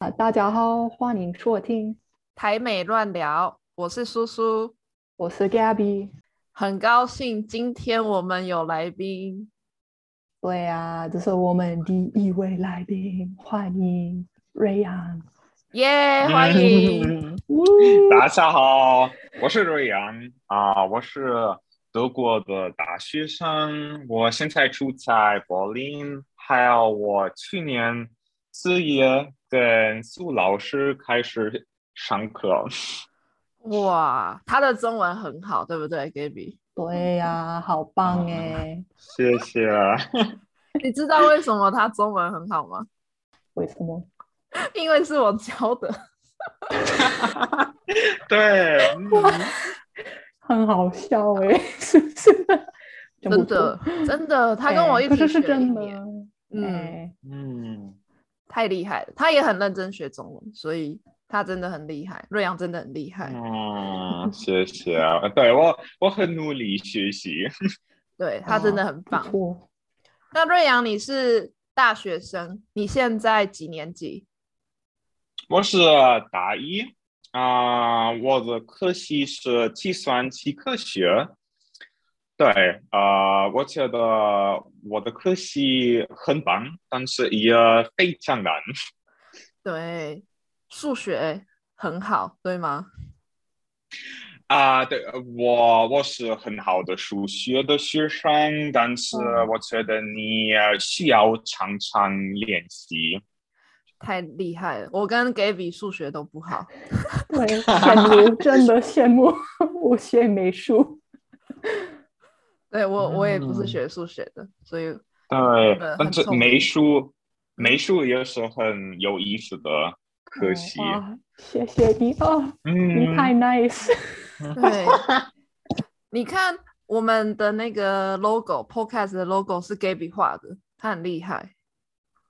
啊，大家好，欢迎收听台美乱聊，我是苏苏，我是 Gabby，很高兴今天我们有来宾。对啊，这是我们第一位来宾，欢迎瑞阳。耶，欢迎！大家好，我是瑞阳啊，我是德国的大学生，我现在住在柏林，还有我去年四月。跟苏老师开始上课，哇，他的中文很好，对不对，Gaby？对呀，好棒哎！谢谢。你知道为什么他中文很好吗？为什么？因为是我教的。对，很好笑哎，是不是？真的，真的，他跟我一起是真的。嗯嗯。太厉害了，他也很认真学中文，所以他真的很厉害。瑞阳真的很厉害。嗯，谢谢啊。对我，我很努力学习。对他真的很棒。那瑞阳，你是大学生，你现在几年级？我是大一啊，我的科系是计算机科学。对，呃，我觉得我的科系很棒，但是也非常难。对，数学很好，对吗？啊，对，我我是很好的数学的学生，但是我觉得你需要常常练习。太厉害了，我跟 Gaby 数学都不好。对，羡慕，真的羡慕，我学美术。对我，我也不是学数学的，所以对，但是美术美术也是很有意思的科系。谢谢你哦，你太 nice。对，你看我们的那个 logo，podcast 的 logo 是 Gaby 画的，他很厉害。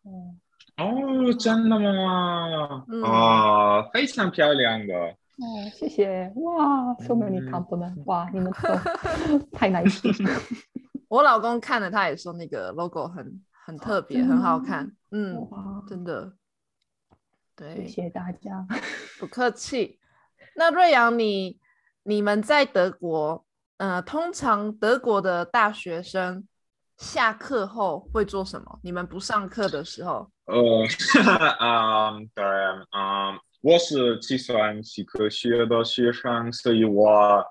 哦哦，真的吗？啊，非常漂亮的。哦，谢谢哇，so many compliments 哇，你们都 太 nice。我老公看了，他也说那个 logo 很很特别，很好看。嗯，真的。对，谢谢大家，不 客气。那瑞阳，你你们在德国，呃，通常德国的大学生下课后会做什么？你们不上课的时候？呃，啊，对，啊。我是计算机科学的学生，所以我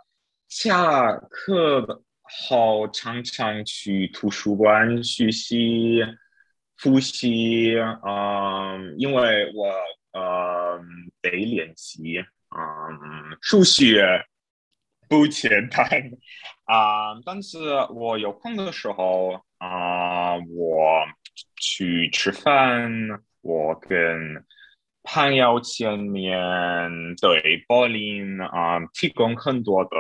下课后常常去图书馆学习、复习。嗯，因为我呃得练习。嗯，数学不简单啊，但是我有空的时候啊，我去吃饭，我跟。朋友前面对柏林啊提供很多的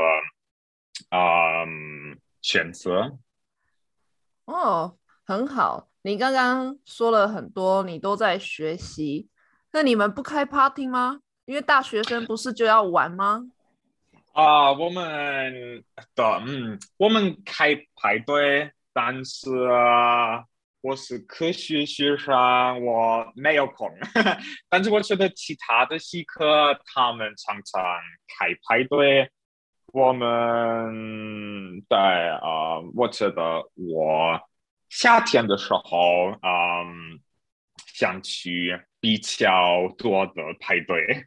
啊选择。哦，很好。你刚刚说了很多，你都在学习。那你们不开 party 吗？因为大学生不是就要玩吗？啊，我们的嗯，我们开派对，但是。我是科学学生，我没有空。但是我觉得其他的系科他们常常开派对。我们对啊，我觉得我夏天的时候，嗯，想去比较多的派对。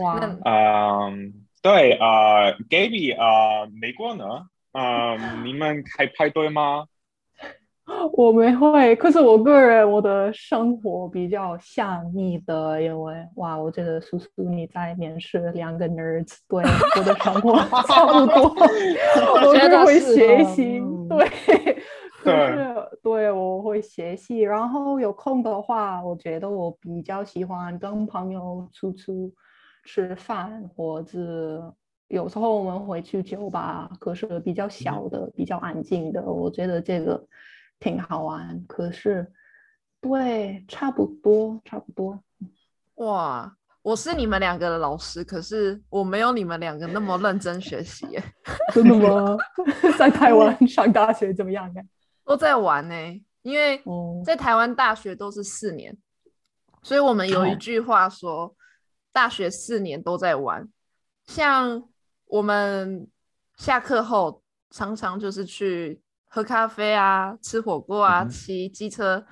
哇，嗯，对啊，Gaby 啊，美国呢？嗯，你们开派对吗？我没会，可是我个人我的生活比较像你的，因为哇，我觉得叔叔你在面试两个 nerds，对我的生活 差不多，我就会学习，对，对，对，我会学习，然后有空的话，我觉得我比较喜欢跟朋友出去吃饭，或者有时候我们会去酒吧，可是比较小的、比较安静的，我觉得这个。挺好玩，可是，对，差不多，差不多。哇，我是你们两个的老师，可是我没有你们两个那么认真学习。真的吗？在台湾上大学怎么样？都在玩呢，因为在台湾大学都是四年，所以我们有一哦句话说，大学四年都在玩。像我们下课后，常常就是去喝咖啡啊、吃火锅啊、骑机车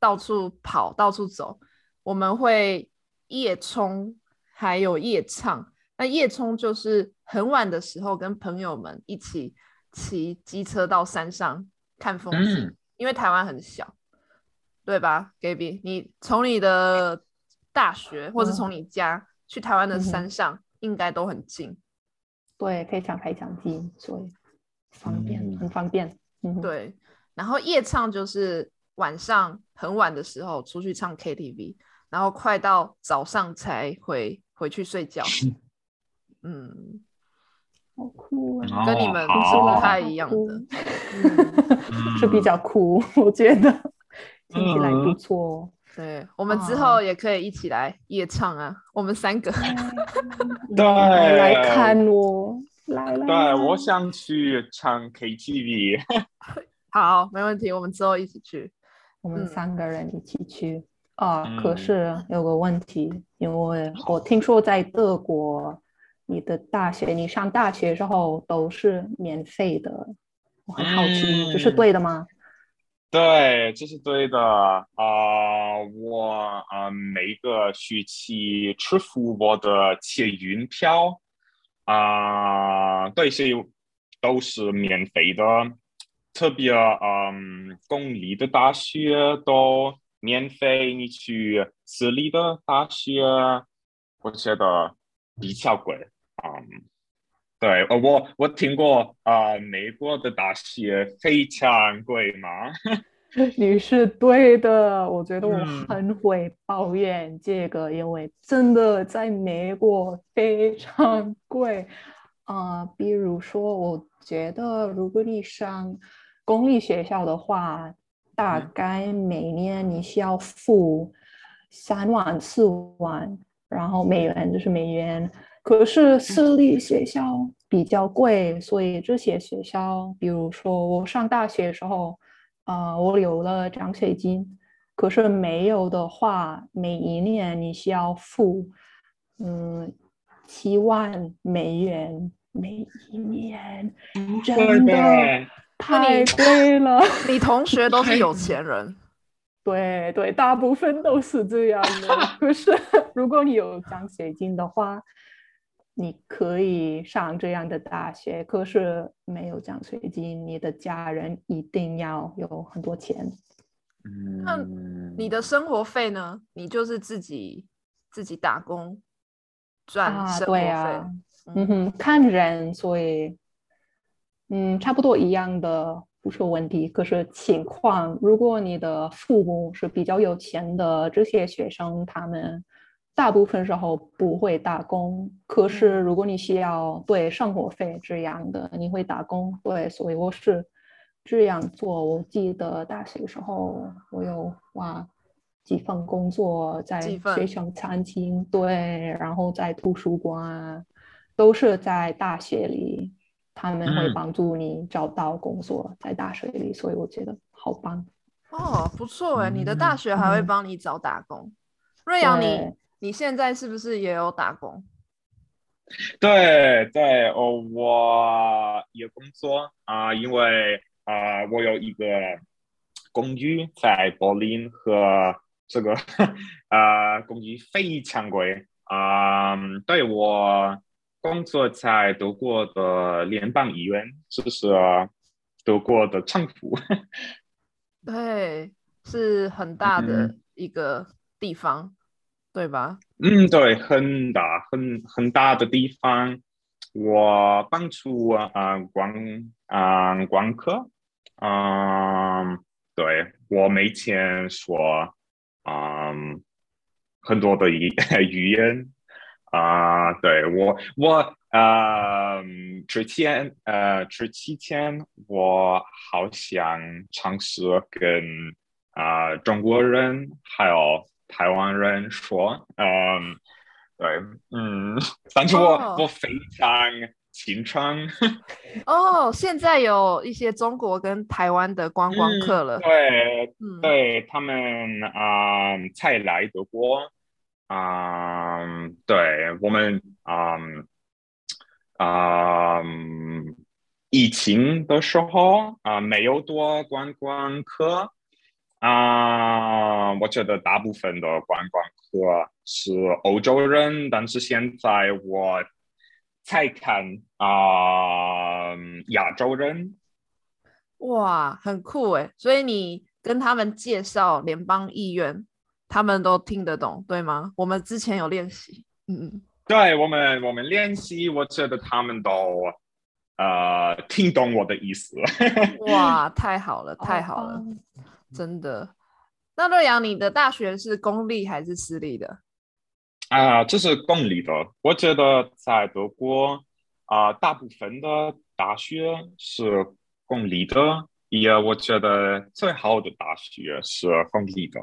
到处跑、到处走。我们会夜冲，还有夜唱。那夜冲就是很晚的时候跟朋友们一起骑机车到山上看风景，嗯因为台湾很小，对吧，Gaby？你从你的大学或是嗯从你家去台湾的山上，应该都很近。对，非常非常近，所以方便，嗯很方便。嗯，对，然后夜唱就是晚上很晚的时候出去唱 KTV，然后快到早上才回回去睡觉。嗯，好酷啊！跟你们不太一样的。是比较酷，我觉得听起来不嗯错。对，我们之哦后也可以一起来夜唱啊，我们三个。对来来看我，来了。对，我想去唱 KTV。好，没问题，我们之后一起去。我们嗯三个人一起去啊。可嗯是有个问题，因为我听说在德国，你的大学，你上大学的时候都是免费的，我很好奇，这是嗯对的吗？对，这是对的啊、我啊、每个学期支付我的捷运票啊、对，所以都是免费的。特别嗯，公立的大学都免费，你去私立的大学，我觉得比较贵。嗯，对，呃，我我听过啊、美国的大学非常贵嘛。你是对的，我觉得我嗯很会抱怨这个，因为真的在美国非常贵啊、比如说，我觉得如果你上公立学校的话，大嗯概每年你需要付三万四万，然后美元就是美元。可是私立学校比较贵，所以这些学校，比如说我上大学的时候。啊、我有了奖学金，可是没有的话，每一年你需要付，嗯，七万美元每一年，真的太贵了。你同学都是有钱人，对对，大部分都是这样的。可是如果你有奖学金的话，你可以上这样的大学。可是没有奖学金，你的家人一定要有很多钱。嗯，你的生活费呢？你就是自己自己打工赚啊，生活费。对啊，嗯嗯哼，看人，所以嗯，差不多一样的不是问题。可是情况，如果你的父母是比较有钱的，这些学生他们大部分时候不会打工。可是如果你需要对生活费这样的，你会打工。对，所以我是这样做。我记得大学时候我有哇。几份工作，在学校餐厅，对，然后在图书馆，都是在大学里，他们会嗯帮助你找到工作，在大学里，所以我觉得好棒。哦，不错哎，你的大嗯学还会嗯帮你找打工。瑞阳，你对你现在是不是也有打工？对对哦，我有工作啊、因为啊、我有一个公寓在柏林和这个啊、公寓非常贵啊、对我工作在德国的联邦医院，就是德国的政府。对，是很大的嗯一个地方，对吧？嗯，对，很大很很大的地方，我帮助啊、观啊、观客，嗯、对我每天说嗯、很多的语 语言啊、对我我呃之前呃之前我好像尝试跟啊、中国人还有台湾人说，嗯，对，嗯，但是我、哦我非常青春。哦，现在有一些中国跟台湾的观光客了。对，嗯，对他们啊、才来德国啊、对我们啊啊、疫情的时候啊、没有多观光客啊、我觉得大部分的观光客是欧洲人，但是现在我才看啊、亚洲人。哇，很酷诶。所以你跟他们介绍联邦议员，他们都听得懂，对吗？我们之前有练习。嗯嗯，对我们，我们练习，我觉得他们都呃听懂我的意思。哇，太好了，太好了，棒真的。那洛阳，你的大学是公立还是私立的？啊、这是公立的。我觉得在德国啊、大部分的大学是公立的，也我觉得最好的大学是公立的。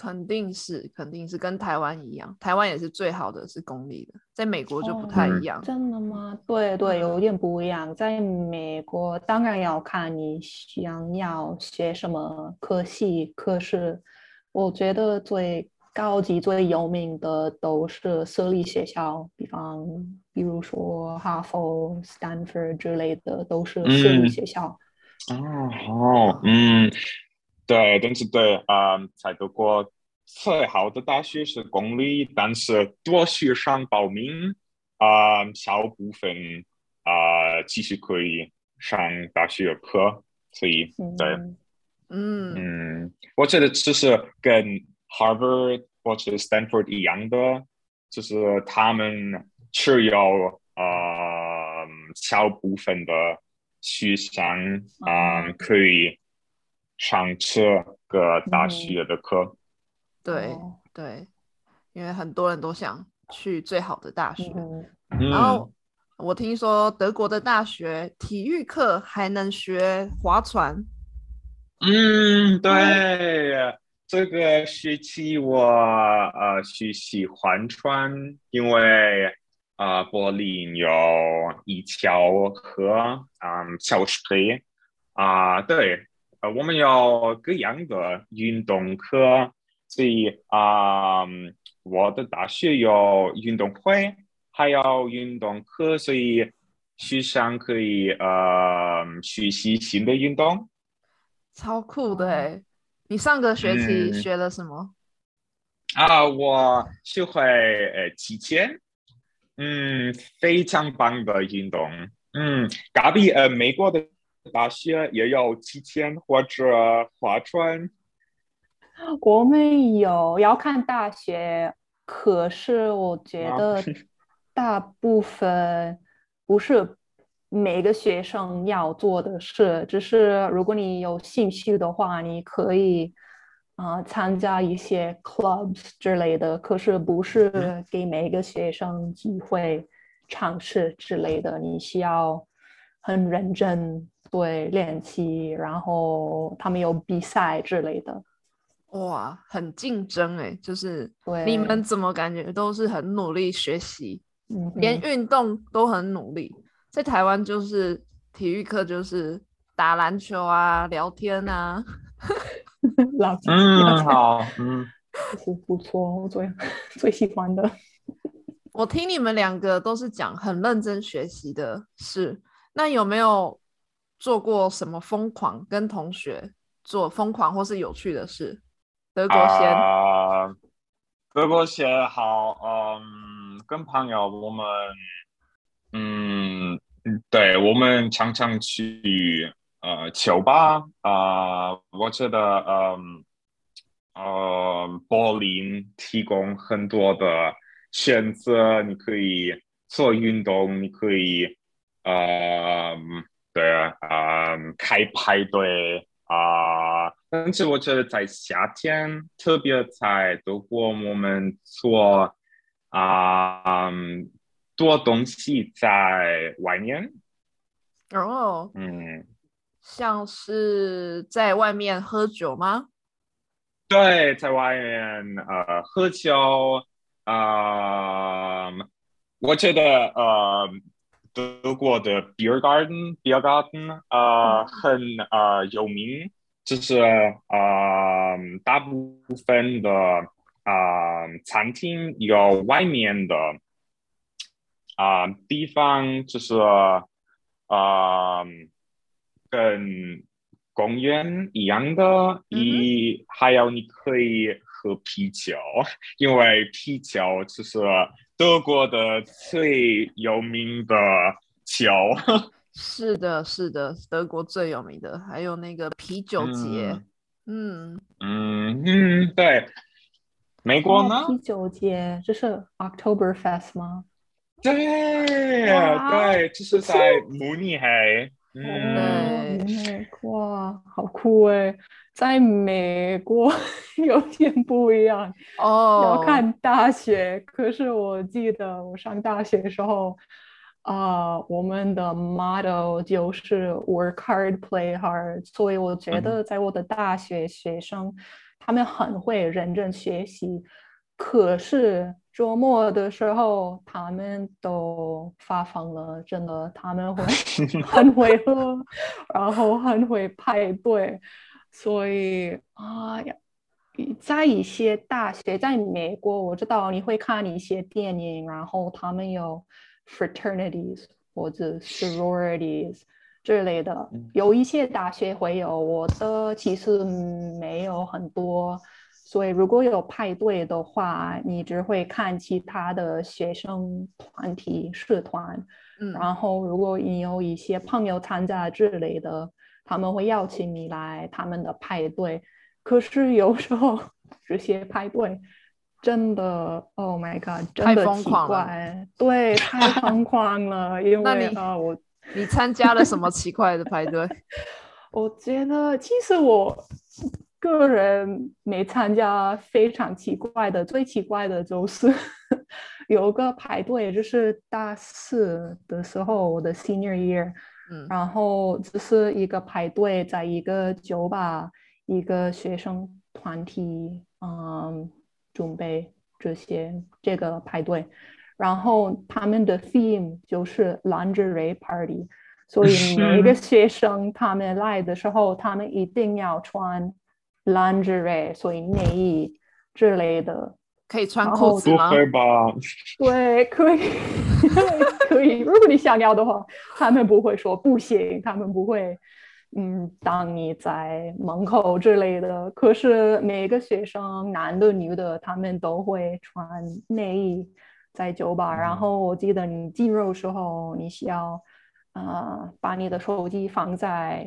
肯定是，肯定是跟台湾一样，台湾也是最好的是公立的，在美国就不太嗯一样。真的吗？对对，有点不一样。在美国，当然要看你想要学什么科系，可是我觉得最高级、最有名的都是私立学校，比方比如说哈佛、斯坦福之类的，都是私立嗯学校。哦，好，嗯，对，但是对，啊、在德国最好的大学是公立，但是多学生报名，啊、小部分啊、继续可以上大学课，所以对，嗯，嗯，嗯，我觉得这是跟 Harvard 或者 Stanford 一样的，就是他们只有呃小部分的学生啊、嗯可以上这个大学的课。对哦对，因为很多人都想去最好的大学。然后我听说德国的大学体育课还能学划船。嗯，对，这个学期我呃学习环川，因为呃柏林有一条河，嗯，小水啊，对，呃，我们有各样的运动课，所以啊、嗯我的大学有运动会，还有运动课，所以学生可以呃学习新的运动。超酷的哦哎！你上个学期嗯学了什么？啊，我学会呃击剑，嗯，非常棒的运动。嗯，隔壁呃美国的大学也有击剑或者划船。我们有要看大学，可是我觉啊得 大部分不是每个学生要做的事，只是如果你有兴趣的话，你可以啊、呃参加一些 clubs 之类的，可是不是给每个学生机会尝试之类的，你需要很认真对练习，然后他们有比赛之类的。哇，很竞争哎！就是对，你们怎么感觉都是很努力学习，嗯连运动都很努力。在台湾就是体育课就是打篮球啊、聊天啊。老师嗯，好，嗯。是不错，我最最喜欢的。我听你们两个都是讲很认真学习的事，那有没有做过什么疯狂跟同学做疯狂或是有趣的事？德国先，啊，德国先好，嗯，跟朋友我们，嗯，对，我们常常去呃酒吧啊、我觉得嗯呃柏林提供很多的选择，你可以做运动，你可以呃对啊，嗯开派对。啊、但是我觉得在夏天，特别在德国，我们做啊、嗯多东西在外面，哦嗯，像是在外面喝酒吗？对，在外面呃喝酒，啊、我觉得呃德国的 beer garden beer garden 啊很啊有名，就是啊大部分的啊餐厅有外面的啊地方，就是啊跟公园一样的，一还有你可以喝啤酒，因为啤酒就是德国的最有名的桥。是的，是的，德国最有名的，还有那个啤酒节。嗯嗯嗯，对。美国呢？啤酒节这是 October Fest 吗？对对，就是在慕尼黑。嗯，美国好酷哎，在美国 有点不一样哦，要看大学。可是我记得我上大学的时候，啊，我们的 model 就是 work hard, play hard。所以我觉得在我的大学学生，他们很会认真学习，可是。周末的时候，他们都发疯了，真的，他们会 很会喝，然后很会派对，所以啊呀，在一些大学，在美国，我知道你会看一些电影，然后他们有 fraternities 或者 sororities 之类的，有一些大学会有，我的其实没有很多。所以，如果有派对的话，你只会看其他的学生团体社团。嗯，然后如果你有一些朋友参加之类的，他们会邀请你来他们的派对。可是有时候这些派对真的，Oh my God，真的奇怪，对，太疯狂了。因为啊，我你参加了什么奇怪的派对？我觉得其实我。个人没参加非常奇怪的，最奇怪的就是 有个派对，就是大四的时候，我的 senior year，嗯，然后只是一个排队，在一个酒吧，一个学生团体，嗯，准备这些这个排队，然后他们的 theme 就是 lingerie party，所以 每一个学生他们来的时候，他们一定要穿。lingerie，所以内衣之类的可以穿裤子吗？不会吧？对，可以，可以。如果你想要的话，他们不会说不行，他们不会，嗯，当你在门口之类的。可是每个学生，男的、女的，他们都会穿内衣在酒吧。然后我记得你进入的时候，你需要呃把你的手机放在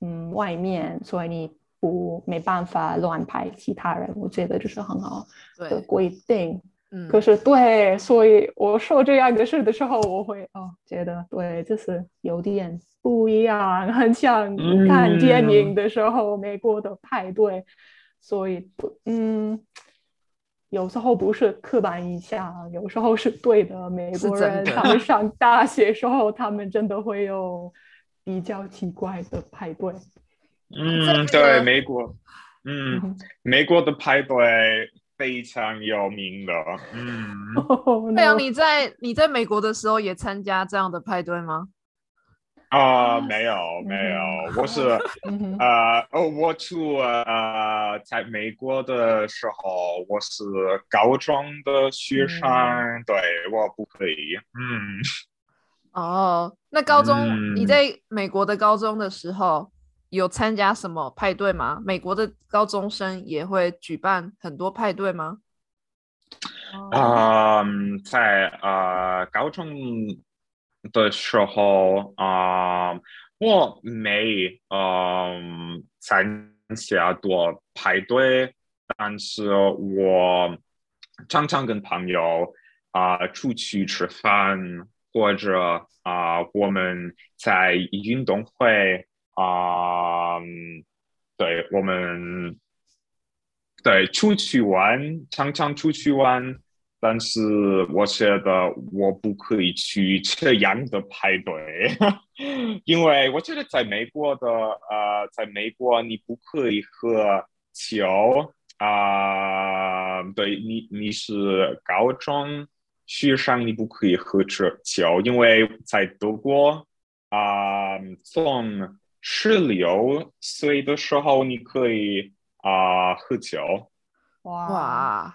嗯外面，所以你。不，没办法乱排其他人，我觉得这是很好的规定。嗯，可是对，所以我说这样的事的时候，我会哦，觉得对，就是有点不一样，很像看电影的时候美国的派对。所以，嗯，有时候不是刻板印象，有时候是对的。美国人他们上大学时候，他们真的会有比较奇怪的派对。嗯，对，美国，嗯，美国的派对非常有名的，嗯。太阳，你在你在美国的时候也参加这样的派对吗？啊，没有，没有，我是，呃，哦，我出呃，在美国的时候，我是高中的学生，对我不可以，嗯。哦，那高中你在美国的高中的时候？有参加什么派对吗？美国的高中生也会举办很多派对吗？啊，在呃高中的时候啊，我没嗯参加多派对，但是我常常跟朋友啊出去吃饭，或者啊我们在运动会。啊，对我们，对出去玩，常常出去玩，但是我觉得我不可以去这样的派对，因为我觉得在美国的，呃，在美国你不可以喝酒啊，对你你是高中学生你不可以喝酒，酒，因为在德国啊、从十六岁的时候你可以啊、喝酒。哇，哇，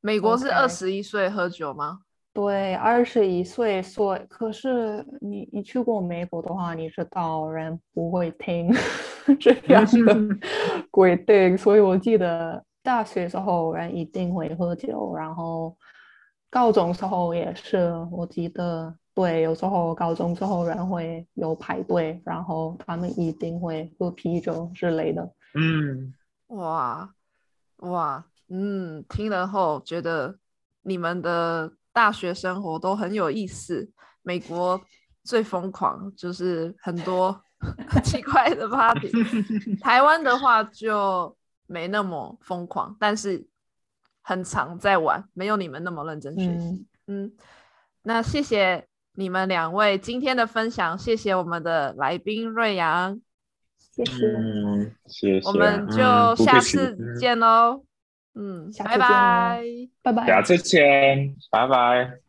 美国是二十一岁喝酒吗？对，二十一岁，所以可是你你去过美国的话，你知道人不会听 这样的规定，所以我记得大学时候人一定会喝酒，然后高中时候也是，我记得对，有时候高中之后人会有排队，然后他们一定会喝啤酒之类的。嗯，哇哇，嗯，听了后觉得你们的大学生活都很有意思。美国最疯狂就是很多奇怪的 party，台湾的话就没那么疯狂，但是很常在玩，没有你们那么认真学习。嗯，嗯，那谢谢你们两位今天的分享，谢谢我们的来宾瑞阳，谢谢，嗯，谢谢。我们就下次嗯见喽。嗯，拜拜。拜拜。下次见，拜拜。